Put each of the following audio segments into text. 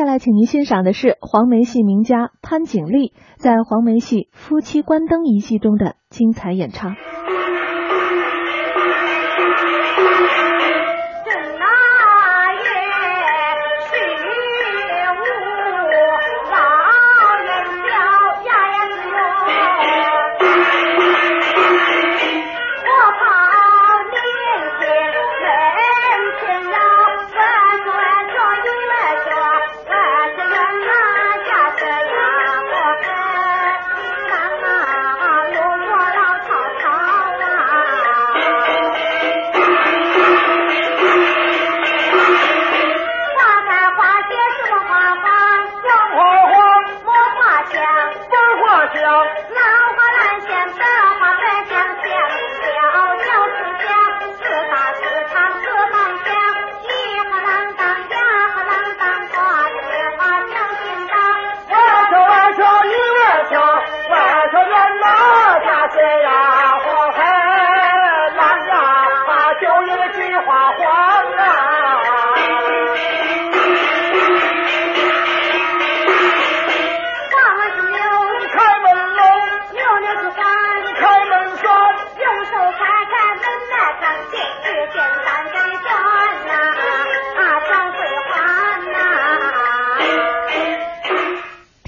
下来，请您欣赏的是黄梅戏名家潘景丽在黄梅戏《夫妻关灯》一戏中的精彩演唱。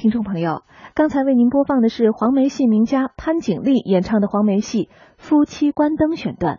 听众朋友，刚才为您播放的是黄梅戏名家潘景丽演唱的黄梅戏《夫妻关灯》选段。